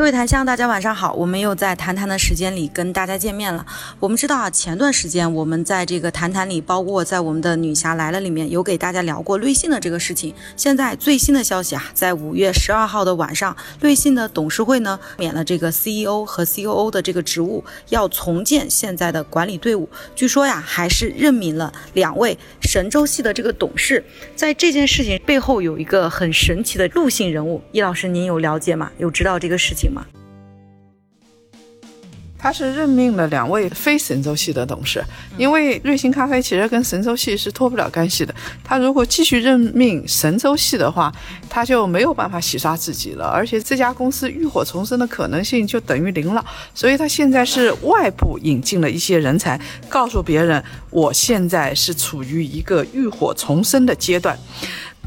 各位檀香，大家晚上好，我们又在谈谈的时间里跟大家见面了。我们知道啊，前段时间我们在这个谈谈里，包括在我们的女侠来了里面有给大家聊过瑞信的这个事情。现在最新的消息啊，在五月十二号的晚上，瑞信的董事会呢免了这个 CEO 和 COO 的这个职务，要重建现在的管理队伍。据说呀，还是任命了两位神州系的这个董事。在这件事情背后有一个很神奇的陆姓人物，易老师您有了解吗？有知道这个事情吗？他是任命了两位非神州系的董事，因为瑞幸咖啡其实跟神州系是脱不了干系的。他如果继续任命神州系的话，他就没有办法洗刷自己了，而且这家公司浴火重生的可能性就等于零了。所以他现在是外部引进了一些人才，告诉别人我现在是处于一个浴火重生的阶段。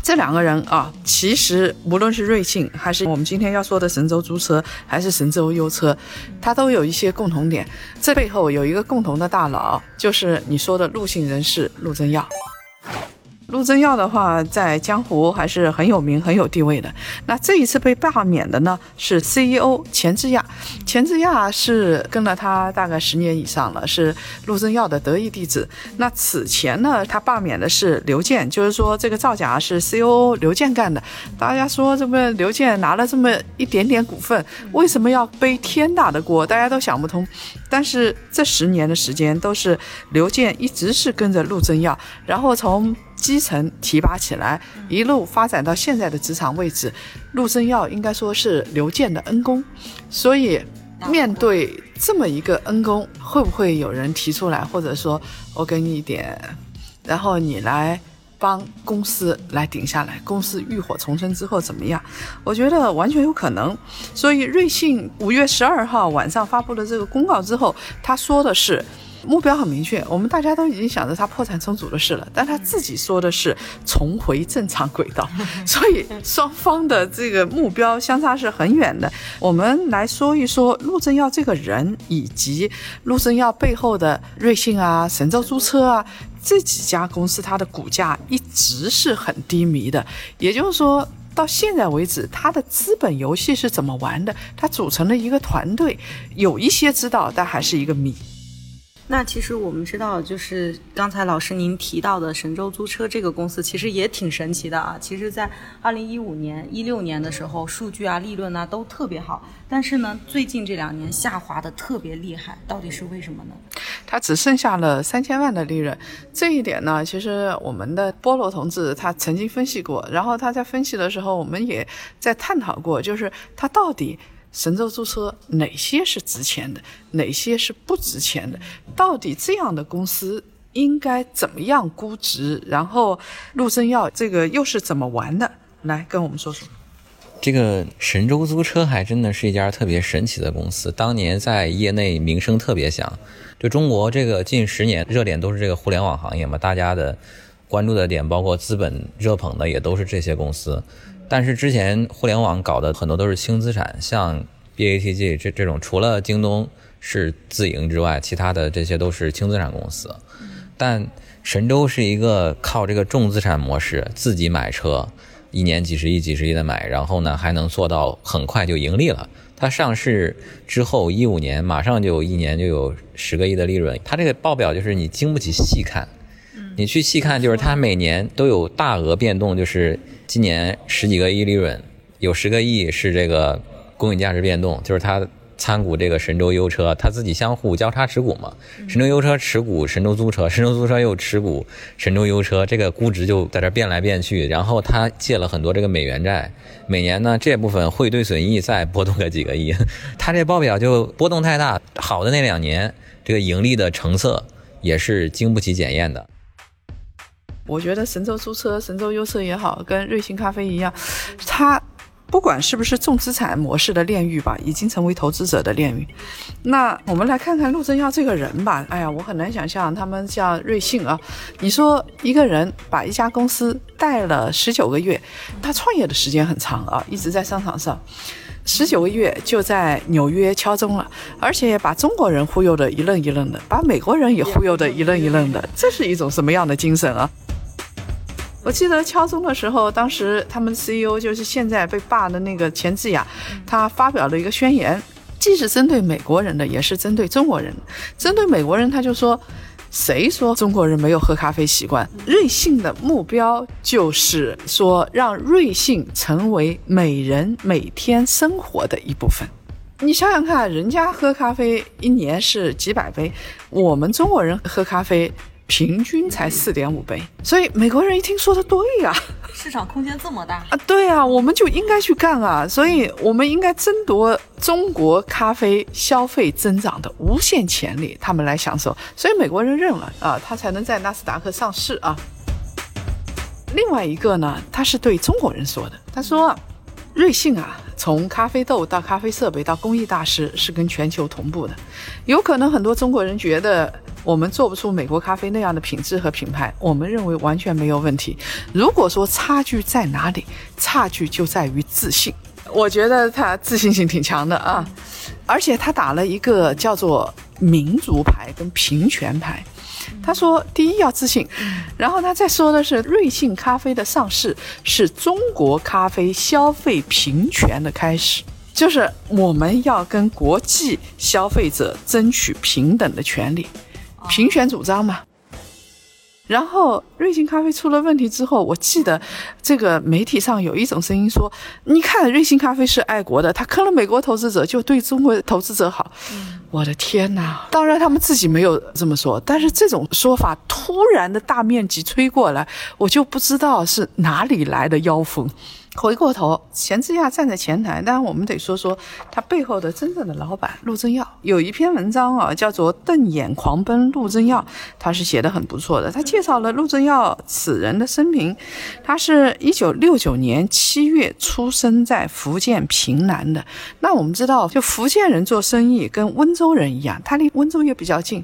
这两个人啊，其实无论是瑞幸，还是我们今天要说的神州租车，还是神州优车，它都有一些共同点。这背后有一个共同的大佬，就是你说的陆姓人士陆正耀。陆正耀的话，在江湖还是很有名、很有地位的。那这一次被罢免的呢，是 CEO 钱志亚。钱志亚是跟了他大概十年以上了，是陆正耀的得意弟子。那此前呢，他罢免的是刘健，就是说这个造假是 CEO 刘健干的。大家说这么刘健拿了这么一点点股份，为什么要背天大的锅？大家都想不通。但是这十年的时间都是刘健一直是跟着陆正耀，然后从基层提拔起来，一路发展到现在的职场位置，陆正耀应该说是刘健的恩公，所以面对这么一个恩公，会不会有人提出来，或者说我给你一点，然后你来帮公司来顶下来，公司浴火重生之后怎么样？我觉得完全有可能。所以瑞幸五月十二号晚上发布了这个公告之后，他说的是。目标很明确，我们大家都已经想着他破产重组的事了，但他自己说的是重回正常轨道，所以双方的这个目标相差是很远的。我们来说一说陆正耀这个人，以及陆正耀背后的瑞幸啊、神州租车啊这几家公司，它的股价一直是很低迷的。也就是说，到现在为止，他的资本游戏是怎么玩的？他组成了一个团队，有一些知道，但还是一个谜。那其实我们知道，就是刚才老师您提到的神州租车这个公司，其实也挺神奇的啊。其实，在二零一五年、一六年的时候，数据啊、利润啊都特别好，但是呢，最近这两年下滑的特别厉害，到底是为什么呢？它只剩下了三千万的利润，这一点呢，其实我们的菠萝同志他曾经分析过，然后他在分析的时候，我们也在探讨过，就是他到底。神州租车哪些是值钱的，哪些是不值钱的？到底这样的公司应该怎么样估值？然后陆正耀这个又是怎么玩的？来跟我们说说。这个神州租车还真的是一家特别神奇的公司，当年在业内名声特别响。就中国这个近十年热点都是这个互联网行业嘛，大家的关注的点，包括资本热捧的也都是这些公司。但是之前互联网搞的很多都是轻资产，像 BATG 这这种，除了京东是自营之外，其他的这些都是轻资产公司。但神州是一个靠这个重资产模式，自己买车，一年几十亿、几十亿的买，然后呢还能做到很快就盈利了。它上市之后一五年，马上就一年就有十个亿的利润。它这个报表就是你经不起细看，你去细看就是它每年都有大额变动，就是。今年十几个亿利润，有十个亿是这个公允价值变动，就是它参股这个神州优车，它自己相互交叉持股嘛。神州优车持股神州租车，神州租车又持股神州优车，这个估值就在这变来变去。然后它借了很多这个美元债，每年呢这部分汇兑损益再波动个几个亿，它这报表就波动太大。好的那两年，这个盈利的成色也是经不起检验的。我觉得神州租车、神州优车也好，跟瑞幸咖啡一样，它不管是不是重资产模式的炼狱吧，已经成为投资者的炼狱。那我们来看看陆正耀这个人吧。哎呀，我很难想象他们像瑞幸啊，你说一个人把一家公司带了十九个月，他创业的时间很长啊，一直在商场上，十九个月就在纽约敲钟了，而且把中国人忽悠的一愣一愣的，把美国人也忽悠的一愣一愣的，这是一种什么样的精神啊？我记得敲钟的时候，当时他们 CEO 就是现在被罢的那个钱志雅，他发表了一个宣言，既是针对美国人的，也是针对中国人。针对美国人，他就说：“谁说中国人没有喝咖啡习惯？瑞幸的目标就是说，让瑞幸成为每人每天生活的一部分。你想想看，人家喝咖啡一年是几百杯，我们中国人喝咖啡。”平均才四点五杯，所以美国人一听说的对呀，市场空间这么大。啊，对呀，我们就应该去干啊，所以我们应该争夺中国咖啡消费增长的无限潜力，他们来享受，所以美国人认了啊，他才能在纳斯达克上市啊。另外一个呢，他是对中国人说的，他说，瑞幸啊，从咖啡豆到咖啡设备到工艺大师是跟全球同步的，有可能很多中国人觉得。我们做不出美国咖啡那样的品质和品牌，我们认为完全没有问题。如果说差距在哪里，差距就在于自信。我觉得他自信心挺强的啊，而且他打了一个叫做民族牌跟平权牌。他说，第一要自信，然后他再说的是，瑞幸咖啡的上市是中国咖啡消费平权的开始，就是我们要跟国际消费者争取平等的权利。平权主张嘛，然后瑞幸咖啡出了问题之后，我记得这个媒体上有一种声音说：“你看，瑞幸咖啡是爱国的，他坑了美国投资者，就对中国投资者好。”我的天哪！当然他们自己没有这么说，但是这种说法突然的大面积吹过来，我就不知道是哪里来的妖风。回过头，钱志亚站在前台，但我们得说说他背后的真正的老板陆正耀。有一篇文章啊，叫做《瞪眼狂奔陆正耀》，他是写的很不错的。他介绍了陆正耀此人的生平。他是一九六九年七月出生在福建平南的。那我们知道，就福建人做生意跟温州人一样，他离温州也比较近，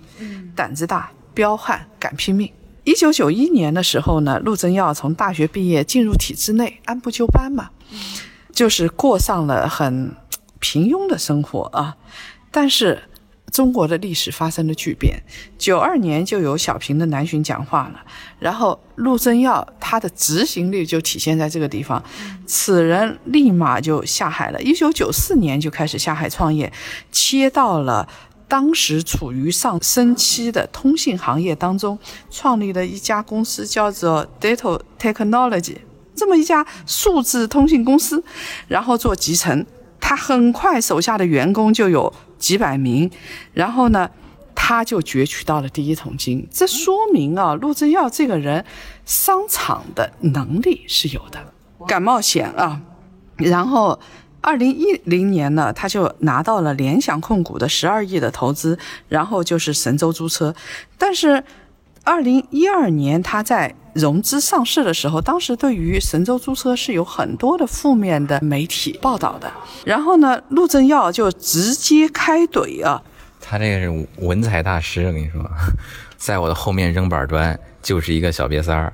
胆子大，彪悍，敢拼命。一九九一年的时候呢，陆正耀从大学毕业进入体制内，按部就班嘛，就是过上了很平庸的生活啊。但是中国的历史发生了巨变，九二年就有小平的南巡讲话了，然后陆正耀他的执行力就体现在这个地方，此人立马就下海了。一九九四年就开始下海创业，切到了。当时处于上升期的通信行业当中，创立了一家公司，叫做 Data Technology，这么一家数字通信公司，然后做集成。他很快手下的员工就有几百名，然后呢，他就攫取到了第一桶金。这说明啊，陆正耀这个人商场的能力是有的，敢冒险啊，然后。二零一零年呢，他就拿到了联想控股的十二亿的投资，然后就是神州租车。但是，二零一二年他在融资上市的时候，当时对于神州租车是有很多的负面的媒体报道的。然后呢，陆正耀就直接开怼啊！他这个是文采大师，我跟你说，在我的后面扔板砖就是一个小瘪三儿。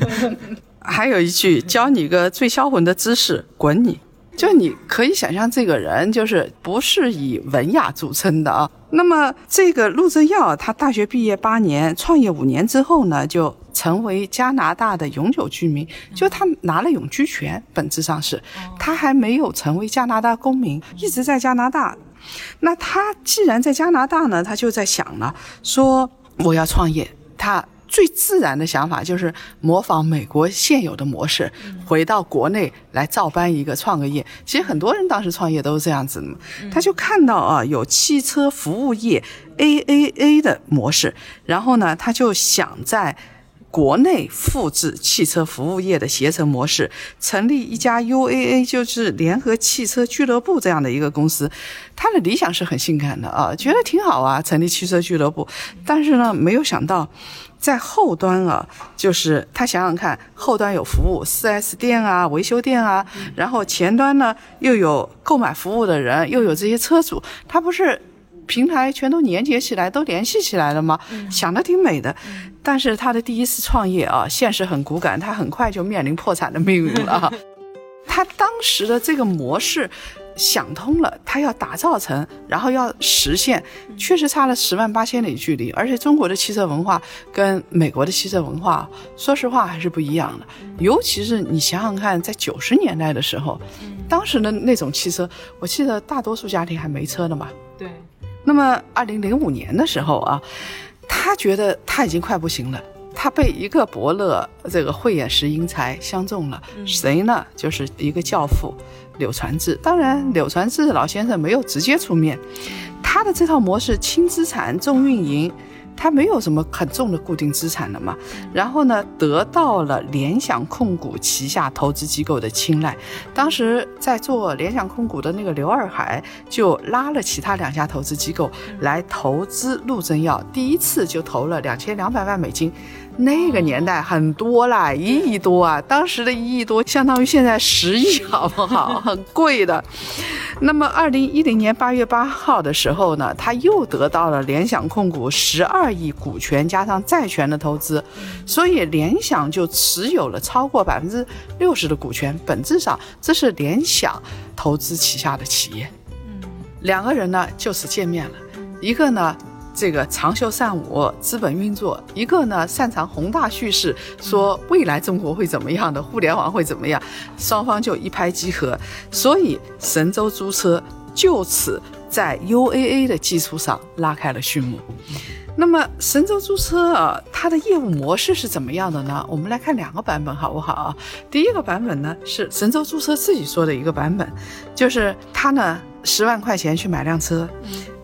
还有一句，教你个最销魂的姿势，滚你！就你可以想象，这个人就是不是以文雅著称的啊。那么，这个陆正耀，他大学毕业八年，创业五年之后呢，就成为加拿大的永久居民，就他拿了永居权，本质上是他还没有成为加拿大公民，一直在加拿大。那他既然在加拿大呢，他就在想了，说我要创业，他。最自然的想法就是模仿美国现有的模式，回到国内来照搬一个创个业。其实很多人当时创业都是这样子的嘛。他就看到啊，有汽车服务业 AAA 的模式，然后呢，他就想在国内复制汽车服务业的携程模式，成立一家 UAA，就是联合汽车俱乐部这样的一个公司。他的理想是很性感的啊，觉得挺好啊，成立汽车俱乐部。但是呢，没有想到。在后端啊，就是他想想看，后端有服务，4S 店啊、维修店啊，然后前端呢又有购买服务的人，又有这些车主，他不是平台全都连接起来，都联系起来了吗？想的挺美的，但是他的第一次创业啊，现实很骨感，他很快就面临破产的命运了。他当时的这个模式。想通了，他要打造成，然后要实现，确实差了十万八千里距离。而且中国的汽车文化跟美国的汽车文化，说实话还是不一样的。尤其是你想想看，在九十年代的时候，当时的那种汽车，我记得大多数家庭还没车呢嘛。对。那么二零零五年的时候啊，他觉得他已经快不行了。他被一个伯乐这个慧眼识英才相中了，谁呢？就是一个教父柳传志。当然，柳传志老先生没有直接出面，他的这套模式轻资产重运营。他没有什么很重的固定资产了嘛，然后呢，得到了联想控股旗下投资机构的青睐。当时在做联想控股的那个刘二海就拉了其他两家投资机构来投资陆正耀，第一次就投了两千两百万美金。那个年代很多啦，一亿多啊！当时的一亿多相当于现在十亿，好不好？很贵的。那么，二零一零年八月八号的时候呢，他又得到了联想控股十二亿股权加上债权的投资，所以联想就持有了超过百分之六十的股权。本质上，这是联想投资旗下的企业。嗯，两个人呢就此见面了，一个呢。这个长袖善舞，资本运作；一个呢，擅长宏大叙事，说未来中国会怎么样的，互联网会怎么样，双方就一拍即合。所以神州租车就此在 UAA 的基础上拉开了序幕。那么神州租车啊，它的业务模式是怎么样的呢？我们来看两个版本好不好？第一个版本呢是神州租车自己说的一个版本，就是他呢十万块钱去买辆车。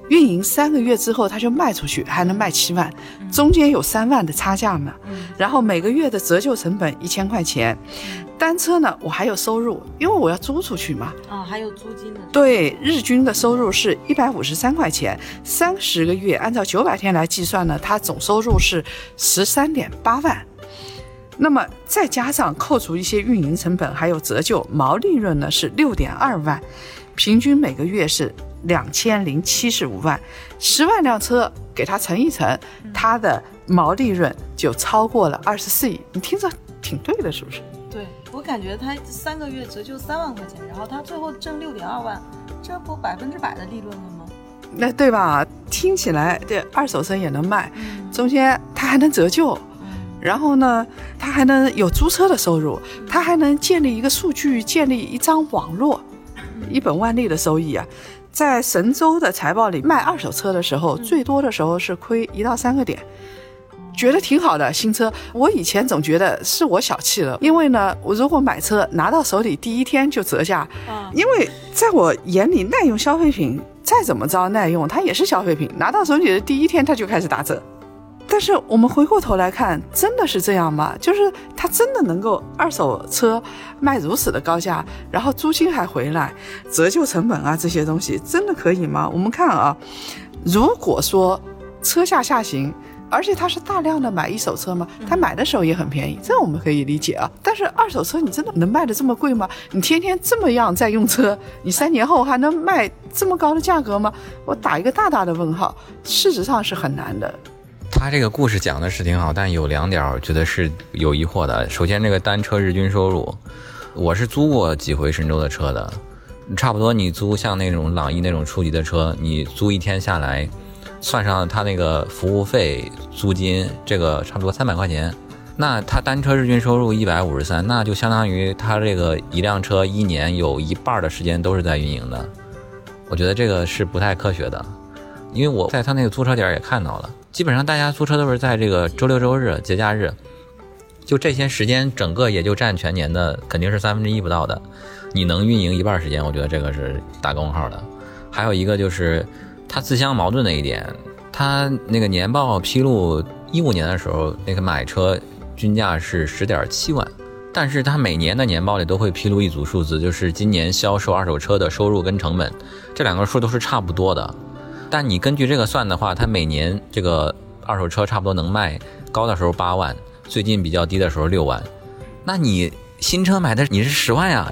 运营三个月之后，他就卖出去，还能卖七万，中间有三万的差价呢。然后每个月的折旧成本一千块钱，单车呢，我还有收入，因为我要租出去嘛。啊，还有租金呢。对，日均的收入是一百五十三块钱，三十个月按照九百天来计算呢，他总收入是十三点八万。那么再加上扣除一些运营成本，还有折旧，毛利润呢是六点二万，平均每个月是。两千零七十五万，十万辆车给它乘一乘，它的毛利润就超过了二十四亿。你听着挺对的，是不是？对我感觉他三个月折旧三万块钱，然后他最后挣六点二万，这不百分之百的利润了吗？那对吧？听起来这二手车也能卖，中间它还能折旧，然后呢，他还能有租车的收入，他还能建立一个数据，建立一张网络，一本万利的收益啊！在神州的财报里，卖二手车的时候，最多的时候是亏一到三个点，觉得挺好的新车。我以前总觉得是我小气了，因为呢，我如果买车拿到手里第一天就折价，因为在我眼里，耐用消费品再怎么着耐用，它也是消费品，拿到手里的第一天它就开始打折。但是我们回过头来看，真的是这样吗？就是它真的能够二手车卖如此的高价，然后租金还回来，折旧成本啊这些东西真的可以吗？我们看啊，如果说车价下行，而且他是大量的买一手车吗？他买的时候也很便宜，这我们可以理解啊。但是二手车你真的能卖的这么贵吗？你天天这么样在用车，你三年后还能卖这么高的价格吗？我打一个大大的问号。事实上是很难的。他这个故事讲的是挺好，但有两点我觉得是有疑惑的。首先，这个单车日均收入，我是租过几回神州的车的，差不多你租像那种朗逸那种初级的车，你租一天下来，算上他那个服务费、租金，这个差不多三百块钱。那他单车日均收入一百五十三，那就相当于他这个一辆车一年有一半的时间都是在运营的。我觉得这个是不太科学的，因为我在他那个租车点也看到了。基本上大家租车都是在这个周六周日节假日，就这些时间，整个也就占全年的肯定是三分之一不到的。你能运营一半时间，我觉得这个是打个问号的。还有一个就是他自相矛盾的一点，他那个年报披露一五年的时候，那个买车均价是十点七万，但是他每年的年报里都会披露一组数字，就是今年销售二手车的收入跟成本，这两个数都是差不多的。但你根据这个算的话，它每年这个二手车差不多能卖高的时候八万，最近比较低的时候六万。那你新车买的你是十万呀？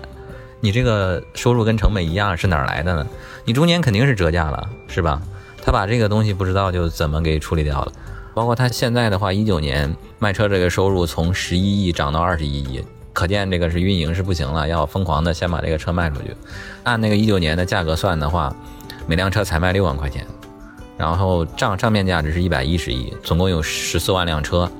你这个收入跟成本一样，是哪儿来的呢？你中间肯定是折价了，是吧？他把这个东西不知道就怎么给处理掉了。包括他现在的话，一九年卖车这个收入从十一亿涨到二十一亿，可见这个是运营是不行了，要疯狂的先把这个车卖出去。按那个一九年的价格算的话，每辆车才卖六万块钱，然后账账面价值是一百一十亿，总共有十四万辆车，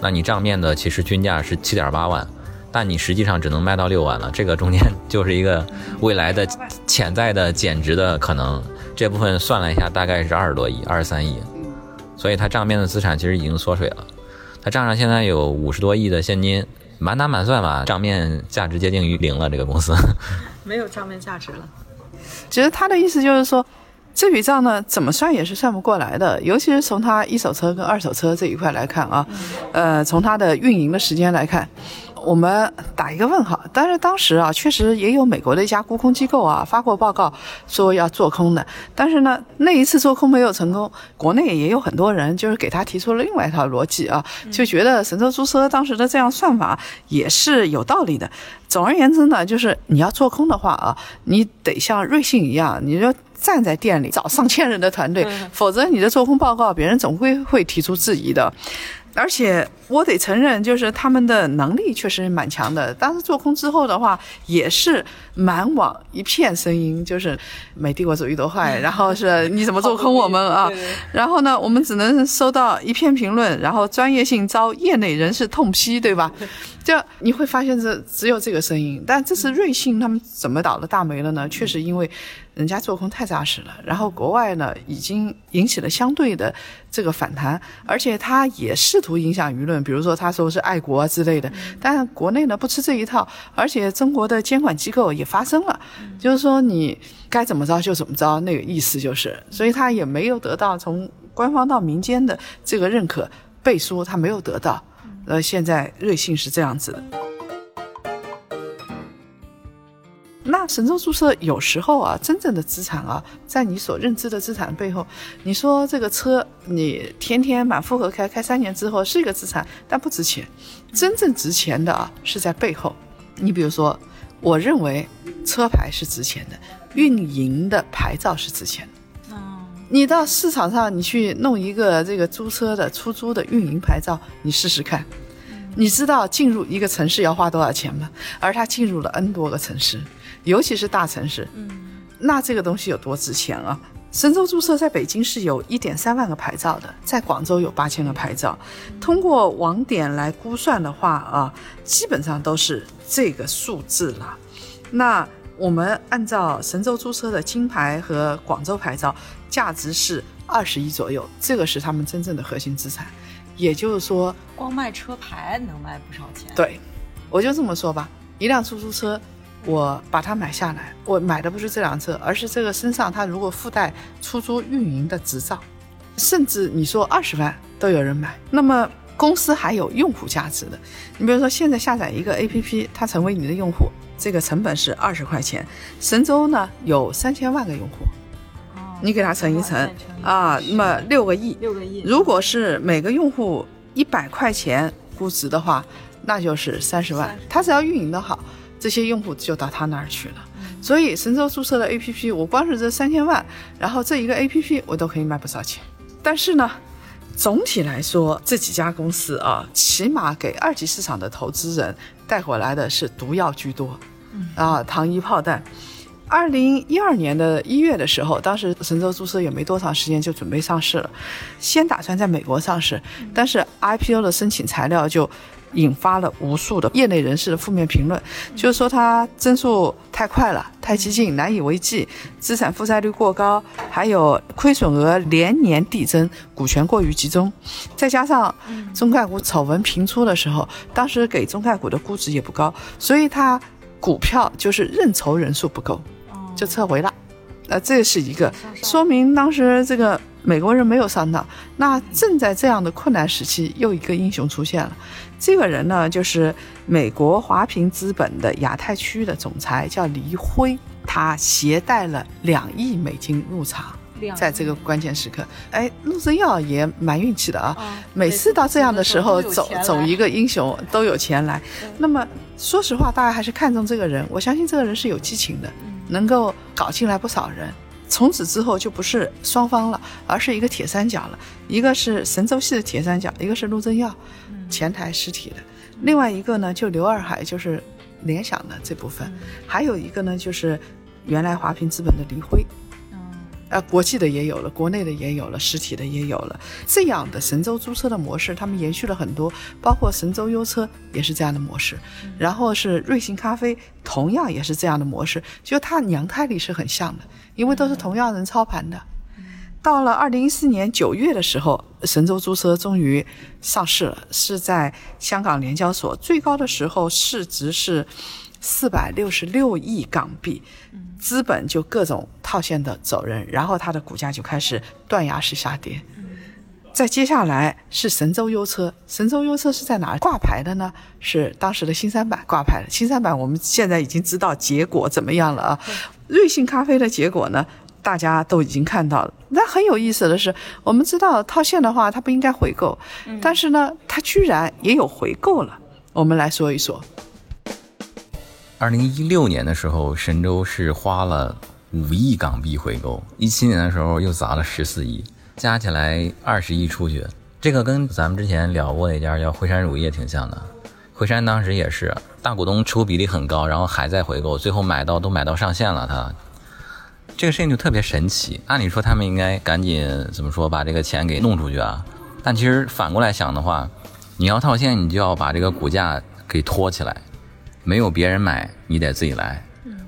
那你账面的其实均价是七点八万，但你实际上只能卖到六万了，这个中间就是一个未来的潜在的减值的可能，这部分算了一下，大概是二十多亿，二十三亿。所以它账面的资产其实已经缩水了，它账上现在有五十多亿的现金，满打满算吧，账面价值接近于零了。这个公司 没有账面价值了。其实他的意思就是说，这笔账呢，怎么算也是算不过来的，尤其是从他一手车跟二手车这一块来看啊，呃，从他的运营的时间来看。我们打一个问号，但是当时啊，确实也有美国的一家沽空机构啊发过报告说要做空的，但是呢，那一次做空没有成功。国内也有很多人就是给他提出了另外一套逻辑啊，就觉得神州租车当时的这样算法也是有道理的。总而言之呢，就是你要做空的话啊，你得像瑞幸一样，你就站在店里找上千人的团队，否则你的做空报告别人总归会提出质疑的。而且我得承认，就是他们的能力确实蛮强的。当时做空之后的话，也是满网一片声音，就是美帝国主义多坏，然后是你怎么做空我们啊？然后呢，我们只能收到一片评论，然后专业性遭业内人士痛批，对吧？就你会发现这只有这个声音。但这次瑞幸他们怎么倒了大霉了呢？确实因为。人家做空太扎实了，然后国外呢已经引起了相对的这个反弹，而且他也试图影响舆论，比如说他说是爱国啊之类的，但国内呢不吃这一套，而且中国的监管机构也发声了，就是说你该怎么着就怎么着，那个意思就是，所以他也没有得到从官方到民间的这个认可背书，他没有得到，呃，现在瑞幸是这样子的。那神州注册有时候啊，真正的资产啊，在你所认知的资产背后，你说这个车你天天满负荷开，开三年之后是一个资产，但不值钱。真正值钱的啊，是在背后。你比如说，我认为车牌是值钱的，运营的牌照是值钱的。你到市场上，你去弄一个这个租车的出租的运营牌照，你试试看，你知道进入一个城市要花多少钱吗？而他进入了 N 多个城市。尤其是大城市，嗯，那这个东西有多值钱啊？神州租车在北京是有一点三万个牌照的，在广州有八千个牌照。通过网点来估算的话啊，基本上都是这个数字了。那我们按照神州租车的金牌和广州牌照，价值是二十亿左右，这个是他们真正的核心资产。也就是说，光卖车牌能卖不少钱。对，我就这么说吧，一辆出租车。我把它买下来，我买的不是这辆车，而是这个身上它如果附带出租运营的执照，甚至你说二十万都有人买，那么公司还有用户价值的。你比如说现在下载一个 APP，它成为你的用户，这个成本是二十块钱。神州呢有三千万个用户，你给它乘一乘啊，那么六个亿，六个亿。如果是每个用户一百块钱估值的话，那就是三十万。他只要运营的好。这些用户就到他那儿去了，所以神州注册的 APP，我光是这三千万，然后这一个 APP 我都可以卖不少钱。但是呢，总体来说，这几家公司啊，起码给二级市场的投资人带回来的是毒药居多，啊，糖衣炮弹。二零一二年的一月的时候，当时神州注册也没多长时间就准备上市了，先打算在美国上市，但是 IPO 的申请材料就。引发了无数的业内人士的负面评论，就是说它增速太快了，太激进，难以为继，资产负债率过高，还有亏损额连年递增，股权过于集中，再加上中概股丑闻频出的时候，当时给中概股的估值也不高，所以它股票就是认筹人数不够，就撤回了。那这是一个说明，当时这个。美国人没有上当，那正在这样的困难时期，又一个英雄出现了。这个人呢，就是美国华平资本的亚太区的总裁，叫黎辉。他携带了两亿美金入场，在这个关键时刻，哎，陆正耀也蛮运气的啊。啊每次到这样的时候，走走一个英雄都有钱来。那么说实话，大家还是看重这个人。我相信这个人是有激情的，能够搞进来不少人。从此之后就不是双方了，而是一个铁三角了。一个是神州系的铁三角，一个是陆正耀，前台实体的。另外一个呢，就刘二海，就是联想的这部分。还有一个呢，就是原来华平资本的黎辉。呃，国际的也有了，国内的也有了，实体的也有了。这样的神州租车的模式，他们延续了很多，包括神州优车也是这样的模式，然后是瑞幸咖啡同样也是这样的模式，就它娘胎里是很像的，因为都是同样人操盘的。到了二零一四年九月的时候，神州租车终于上市了，是在香港联交所，最高的时候市值是四百六十六亿港币，资本就各种套现的走人，然后它的股价就开始断崖式下跌。再接下来是神州优车，神州优车是在哪儿挂牌的呢？是当时的新三板挂牌的。新三板我们现在已经知道结果怎么样了啊。瑞幸咖啡的结果呢，大家都已经看到了。那很有意思的是，我们知道套现的话，它不应该回购，但是呢，它居然也有回购了。我们来说一说。二零一六年的时候，神州是花了五亿港币回购，一七年的时候又砸了十四亿，加起来二十亿出去。这个跟咱们之前聊过那家叫惠山乳业挺像的。惠山当时也是大股东持股比例很高，然后还在回购，最后买到都买到上限了。他这个事情就特别神奇。按理说他们应该赶紧怎么说把这个钱给弄出去啊？但其实反过来想的话，你要套现，你就要把这个股价给托起来。没有别人买，你得自己来。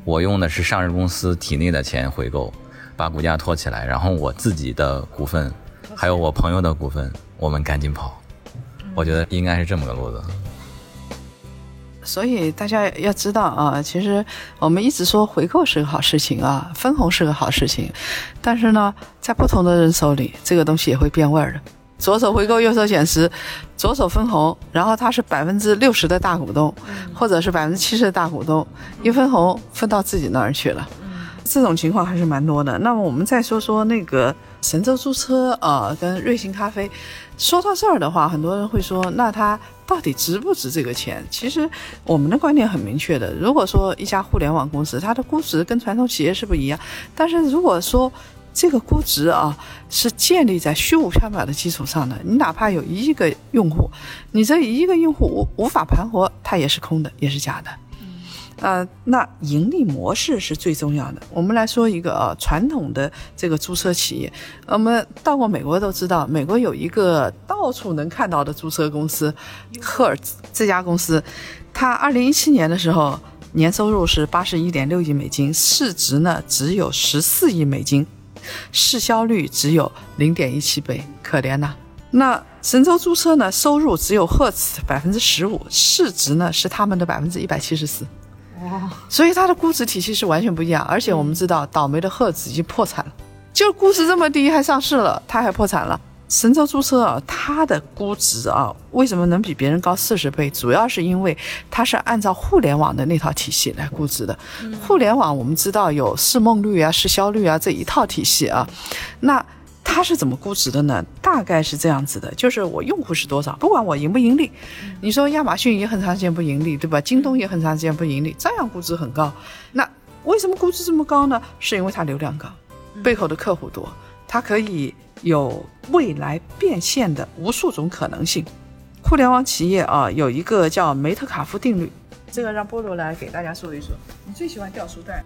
我用的是上市公司体内的钱回购，把股价托起来，然后我自己的股份，还有我朋友的股份，我们赶紧跑。我觉得应该是这么个路子。所以大家要知道啊，其实我们一直说回购是个好事情啊，分红是个好事情，但是呢，在不同的人手里，这个东西也会变味儿的。左手回购，右手减持，左手分红，然后他是百分之六十的大股东，或者是百分之七十的大股东，一分红分到自己那儿去了。这种情况还是蛮多的。那么我们再说说那个神州租车啊、呃，跟瑞幸咖啡。说到这儿的话，很多人会说，那它到底值不值这个钱？其实我们的观点很明确的。如果说一家互联网公司，它的估值跟传统企业是不一样，但是如果说这个估值啊是建立在虚无缥缈的基础上的，你哪怕有一亿个用户，你这一亿个用户无无法盘活，它也是空的，也是假的。呃，那盈利模式是最重要的。我们来说一个啊，传统的这个租车企业，我们到过美国都知道，美国有一个到处能看到的租车公司，赫尔兹这家公司，它二零一七年的时候年收入是八十一点六亿美金，市值呢只有十四亿美金，市销率只有零点一七倍，可怜呐。那神州租车呢，收入只有赫兹百分之十五，市值呢是他们的百分之一百七十四。哇 所以它的估值体系是完全不一样，而且我们知道，倒霉的赫兹已经破产了，就估值这么低还上市了，它还破产了。神州租车啊，它的估值啊，为什么能比别人高四十倍？主要是因为它是按照互联网的那套体系来估值的。互联网我们知道有市梦率啊、市销率啊这一套体系啊，那。它是怎么估值的呢？大概是这样子的，就是我用户是多少，不管我盈不盈利。你说亚马逊也很长时间不盈利，对吧？京东也很长时间不盈利，照样估值很高。那为什么估值这么高呢？是因为它流量高，背后的客户多，它可以有未来变现的无数种可能性。互联网企业啊，有一个叫梅特卡夫定律，这个让波罗来给大家说一说。你最喜欢掉书袋？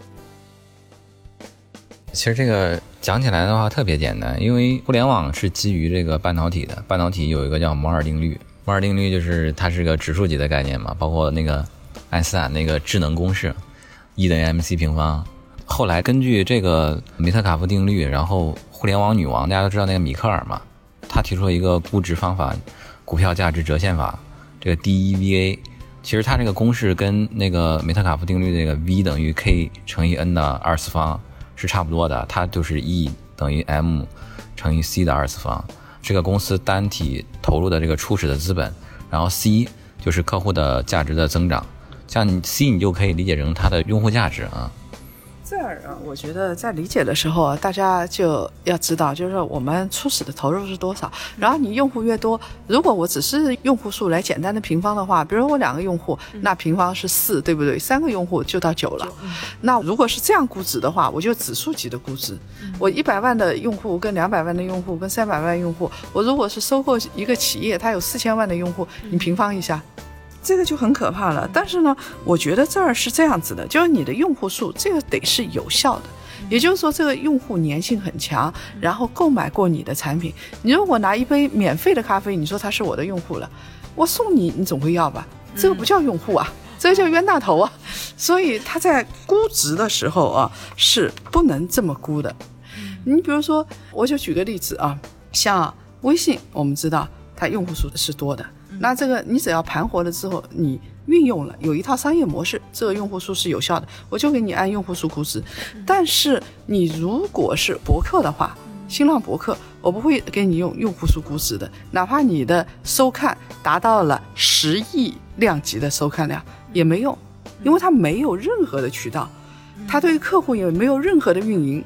其实这个讲起来的话特别简单，因为互联网是基于这个半导体的，半导体有一个叫摩尔定律，摩尔定律就是它是个指数级的概念嘛，包括那个爱因斯坦那个智能公式，E 等于 mc 平方。后来根据这个梅特卡夫定律，然后互联网女王大家都知道那个米克尔嘛，他提出了一个估值方法，股票价值折现法，这个 DEVA，其实它这个公式跟那个梅特卡夫定律那个 V 等于 K 乘以 N 的二次方。是差不多的，它就是 E 等于 M 乘以 C 的二次方。这个公司单体投入的这个初始的资本，然后 C 就是客户的价值的增长。像 C 你就可以理解成它的用户价值啊。这儿啊，我觉得在理解的时候啊，大家就要知道，就是说我们初始的投入是多少。然后你用户越多，如果我只是用户数来简单的平方的话，比如我两个用户，那平方是四，对不对？三个用户就到九了。那如果是这样估值的话，我就指数级的估值。我一百万的用户跟两百万的用户跟三百万用户，我如果是收购一个企业，它有四千万的用户，你平方一下。这个就很可怕了。但是呢，我觉得这儿是这样子的，就是你的用户数，这个得是有效的，也就是说这个用户粘性很强，然后购买过你的产品。你如果拿一杯免费的咖啡，你说他是我的用户了，我送你，你总会要吧？这个不叫用户啊，这个叫冤大头啊。所以他在估值的时候啊，是不能这么估的。你比如说，我就举个例子啊，像微信，我们知道它用户数是多的。那这个你只要盘活了之后，你运用了有一套商业模式，这个用户数是有效的，我就给你按用户数估值。但是你如果是博客的话，新浪博客，我不会给你用用户数估值的，哪怕你的收看达到了十亿量级的收看量也没用，因为它没有任何的渠道，它对客户也没有任何的运营。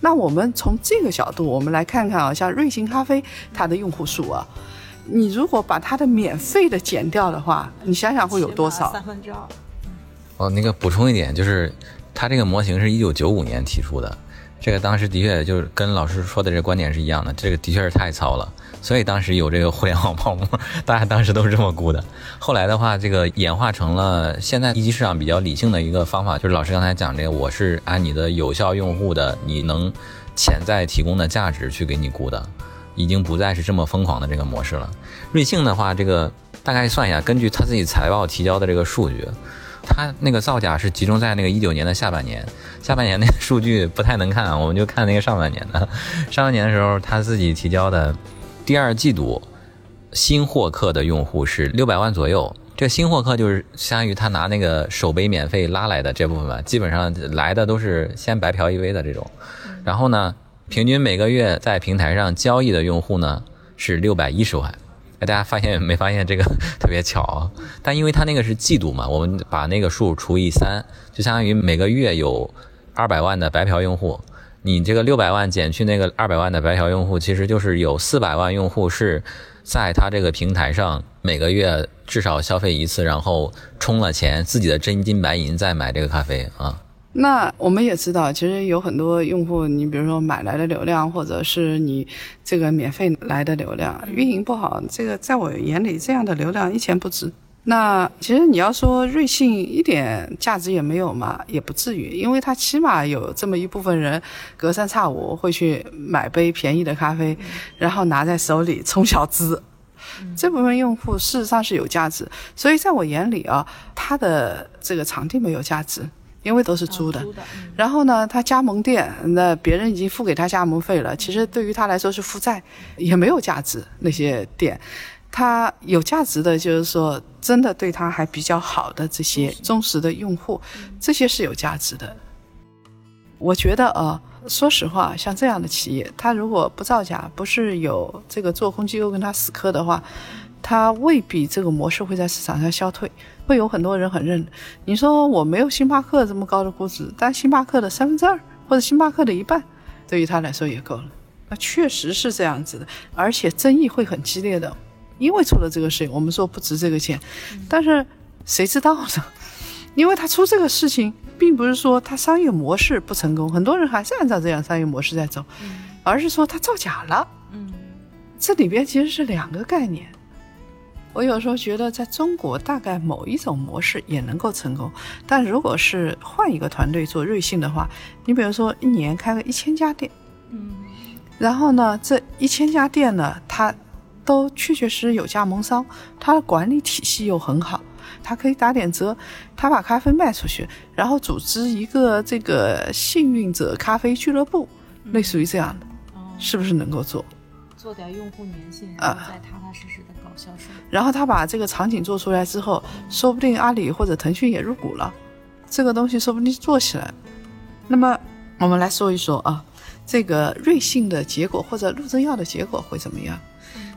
那我们从这个角度，我们来看看啊，像瑞幸咖啡它的用户数啊。你如果把它的免费的减掉的话，你想想会有多少？三分之二。哦，那个补充一点，就是它这个模型是一九九五年提出的，这个当时的确就是跟老师说的这个观点是一样的，这个的确是太糙了，所以当时有这个互联网泡沫，大家当时都是这么估的。后来的话，这个演化成了现在一级市场比较理性的一个方法，就是老师刚才讲这个，我是按你的有效用户的你能潜在提供的价值去给你估的。已经不再是这么疯狂的这个模式了。瑞幸的话，这个大概算一下，根据他自己财报提交的这个数据，他那个造假是集中在那个一九年的下半年，下半年那个数据不太能看，我们就看那个上半年的。上半年的时候，他自己提交的第二季度新获客的用户是六百万左右。这新获客就是相当于他拿那个首杯免费拉来的这部分吧，基本上来的都是先白嫖一杯的这种。然后呢？平均每个月在平台上交易的用户呢是六百一十万，大家发现没发现这个特别巧？但因为它那个是季度嘛，我们把那个数除以三，就相当于每个月有二百万的白嫖用户。你这个六百万减去那个二百万的白嫖用户，其实就是有四百万用户是在他这个平台上每个月至少消费一次，然后充了钱，自己的真金白银再买这个咖啡啊。那我们也知道，其实有很多用户，你比如说买来的流量，或者是你这个免费来的流量，运营不好，这个在我眼里，这样的流量一钱不值。那其实你要说瑞幸一点价值也没有嘛，也不至于，因为它起码有这么一部分人，隔三差五会去买杯便宜的咖啡，然后拿在手里充小资，这部分用户事实上是有价值。所以在我眼里啊，它的这个场地没有价值。因为都是租的，然后呢，他加盟店，那别人已经付给他加盟费了，其实对于他来说是负债，也没有价值。那些店，他有价值的就是说，真的对他还比较好的这些忠实的用户，这些是有价值的。我觉得啊，说实话，像这样的企业，他如果不造假，不是有这个做空机构跟他死磕的话。它未必这个模式会在市场上消退，会有很多人很认。你说我没有星巴克这么高的估值，但星巴克的三分之二或者星巴克的一半，对于他来说也够了。那确实是这样子的，而且争议会很激烈的，因为出了这个事情，我们说不值这个钱，但是谁知道呢？因为他出这个事情，并不是说他商业模式不成功，很多人还是按照这样商业模式在走，而是说他造假了。嗯，这里边其实是两个概念。我有时候觉得，在中国大概某一种模式也能够成功，但如果是换一个团队做瑞幸的话，你比如说一年开个一千家店，嗯，然后呢，这一千家店呢，它都确确实实有加盟商，它的管理体系又很好，它可以打点折，它把咖啡卖出去，然后组织一个这个幸运者咖啡俱乐部，类似于这样的，是不是能够做？做点用户粘性，然后再踏踏实实的然后他把这个场景做出来之后，说不定阿里或者腾讯也入股了，这个东西说不定做起来。那么我们来说一说啊，这个瑞幸的结果或者陆正耀的结果会怎么样？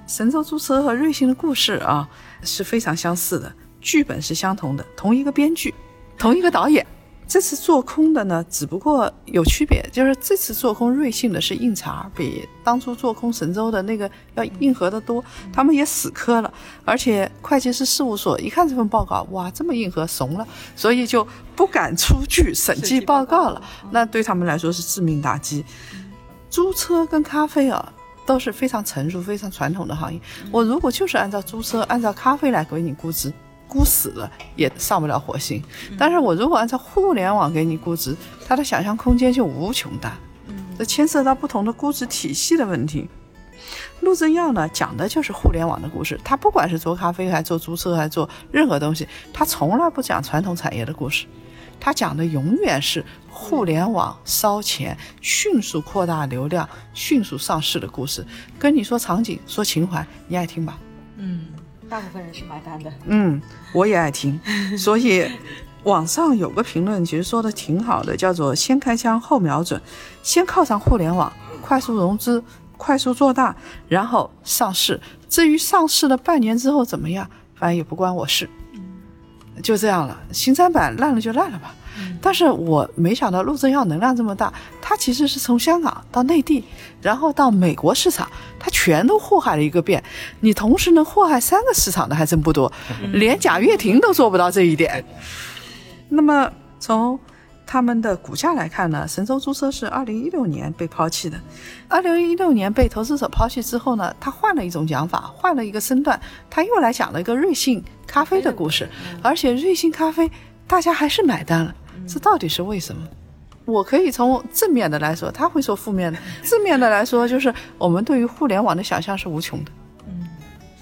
神州租车和瑞幸的故事啊是非常相似的，剧本是相同的，同一个编剧，同一个导演。这次做空的呢，只不过有区别，就是这次做空瑞幸的是硬茬，比当初做空神州的那个要硬核的多。他们也死磕了，而且会计师事务所一看这份报告，哇，这么硬核，怂了，所以就不敢出具审计报告了。那对他们来说是致命打击。租车跟咖啡啊，都是非常成熟、非常传统的行业。我如果就是按照租车、按照咖啡来给你估值。估死了也上不了火星，但是我如果按照互联网给你估值，它的想象空间就无穷大。这牵涉到不同的估值体系的问题。陆正耀呢讲的就是互联网的故事，他不管是做咖啡，还做租车，还做任何东西，他从来不讲传统产业的故事，他讲的永远是互联网烧钱、迅速扩大流量、迅速上市的故事。跟你说场景，说情怀，你爱听吧？嗯。大部分人是买单的，嗯，我也爱听，所以网上有个评论其实说的挺好的，叫做“先开枪后瞄准”，先靠上互联网，快速融资，快速做大，然后上市。至于上市了半年之后怎么样，反正也不关我事，就这样了。新三板烂了就烂了吧。但是我没想到陆正耀能量这么大，他其实是从香港到内地，然后到美国市场，他全都祸害了一个遍。你同时能祸害三个市场的还真不多，连贾跃亭都做不到这一点。那么从他们的股价来看呢，神州租车是二零一六年被抛弃的。二零一六年被投资者抛弃之后呢，他换了一种讲法，换了一个身段，他又来讲了一个瑞幸咖啡的故事，而且瑞幸咖啡大家还是买单了。这到底是为什么？我可以从正面的来说，他会说负面的。正面的来说，就是我们对于互联网的想象是无穷的。嗯，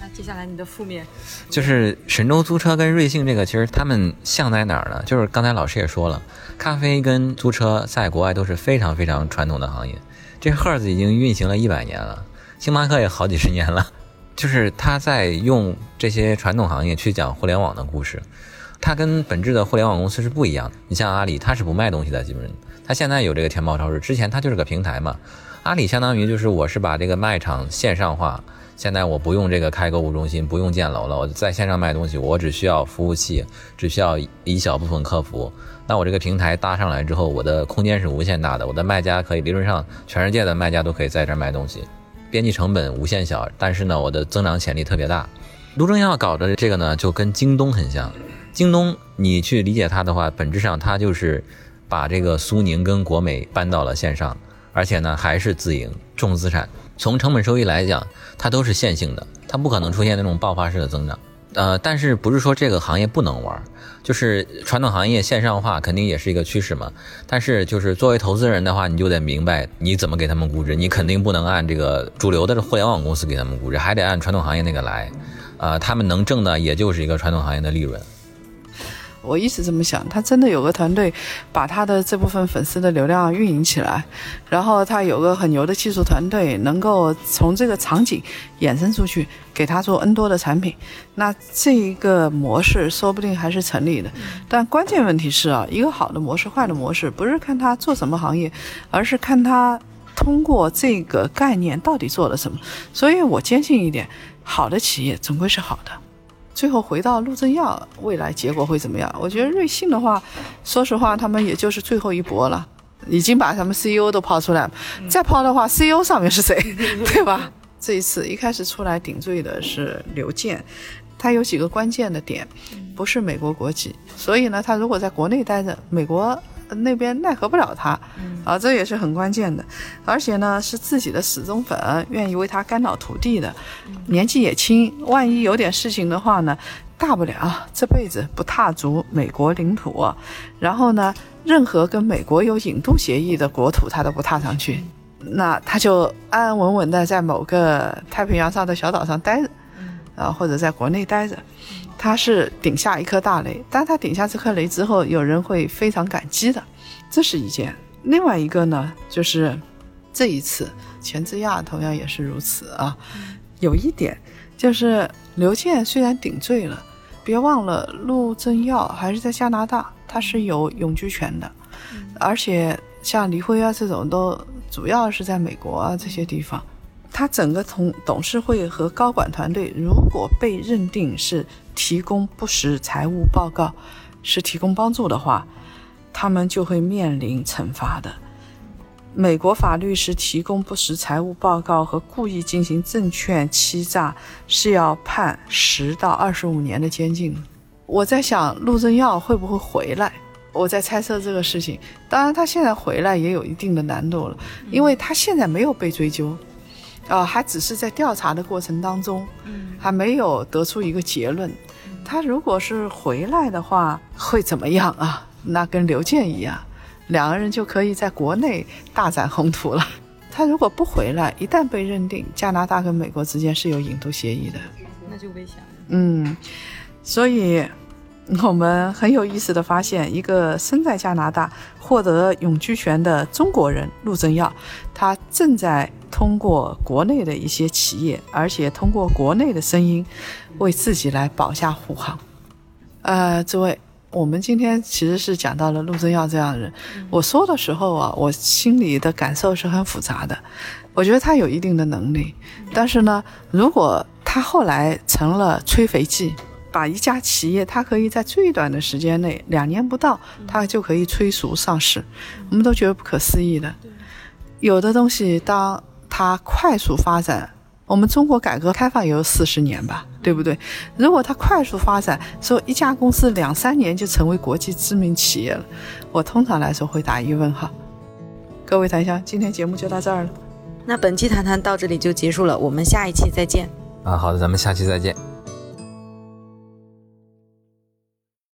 那接下来你的负面，就是神州租车跟瑞幸这个，其实他们像在哪儿呢？就是刚才老师也说了，咖啡跟租车在国外都是非常非常传统的行业。这赫子已经运行了一百年了，星巴克也好几十年了，就是他在用这些传统行业去讲互联网的故事。它跟本质的互联网公司是不一样的。你像阿里，它是不卖东西的，基本上。它现在有这个天猫超市，之前它就是个平台嘛。阿里相当于就是我是把这个卖场线上化，现在我不用这个开购物中心，不用建楼了，我在线上卖东西，我只需要服务器，只需要一小部分客服。那我这个平台搭上来之后，我的空间是无限大的，我的卖家可以理论上全世界的卖家都可以在这儿卖东西，边际成本无限小，但是呢，我的增长潜力特别大。卢正耀搞的这个呢，就跟京东很像。京东，你去理解它的话，本质上它就是把这个苏宁跟国美搬到了线上，而且呢还是自营重资产。从成本收益来讲，它都是线性的，它不可能出现那种爆发式的增长。呃，但是不是说这个行业不能玩？就是传统行业线上化肯定也是一个趋势嘛。但是就是作为投资人的话，你就得明白你怎么给他们估值，你肯定不能按这个主流的互联网公司给他们估值，还得按传统行业那个来。呃，他们能挣的也就是一个传统行业的利润。我一直这么想，他真的有个团队，把他的这部分粉丝的流量运营起来，然后他有个很牛的技术团队，能够从这个场景衍生出去，给他做 N 多的产品，那这一个模式说不定还是成立的。但关键问题是啊，一个好的模式、坏的模式，不是看他做什么行业，而是看他通过这个概念到底做了什么。所以我坚信一点，好的企业总归是好的。最后回到陆正耀，未来结果会怎么样？我觉得瑞幸的话，说实话，他们也就是最后一搏了，已经把他们 CEO 都抛出来了，再抛的话，CEO 上面是谁，对吧？这一次一开始出来顶罪的是刘健，他有几个关键的点，不是美国国籍，所以呢，他如果在国内待着，美国。那边奈何不了他，啊，这也是很关键的，而且呢是自己的死忠粉，愿意为他肝脑涂地的，年纪也轻，万一有点事情的话呢，大不了这辈子不踏足美国领土，然后呢，任何跟美国有引渡协议的国土他都不踏上去，那他就安安稳稳的在某个太平洋上的小岛上待着，啊，或者在国内待着。他是顶下一颗大雷，但他顶下这颗雷之后，有人会非常感激的，这是一件。另外一个呢，就是这一次钱之亚同样也是如此啊。有一点就是刘健虽然顶罪了，别忘了陆正耀还是在加拿大，他是有永居权的，而且像李辉啊这种都主要是在美国啊这些地方。他整个同董事会和高管团队，如果被认定是提供不实财务报告，是提供帮助的话，他们就会面临惩罚的。美国法律是提供不实财务报告和故意进行证券欺诈，是要判十到二十五年的监禁。我在想陆正耀会不会回来？我在猜测这个事情。当然，他现在回来也有一定的难度了，因为他现在没有被追究，啊，还只是在调查的过程当中，还没有得出一个结论。他如果是回来的话，会怎么样啊？那跟刘健一样。两个人就可以在国内大展宏图了。他如果不回来，一旦被认定加拿大跟美国之间是有引渡协议的，那就危险了。嗯，所以我们很有意思的发现，一个身在加拿大获得永居权的中国人陆正耀，他正在通过国内的一些企业，而且通过国内的声音，为自己来保驾护航。呃，诸位。我们今天其实是讲到了陆正耀这样的人。我说的时候啊，我心里的感受是很复杂的。我觉得他有一定的能力，但是呢，如果他后来成了催肥剂，把一家企业，它可以在最短的时间内，两年不到，它就可以催熟上市，我们都觉得不可思议的。有的东西，当它快速发展。我们中国改革开放也有四十年吧，对不对？如果它快速发展，说一家公司两三年就成为国际知名企业了，我通常来说会打一问号。各位檀香，今天节目就到这儿了。那本期谈谈到这里就结束了，我们下一期再见。啊，好的，咱们下期再见。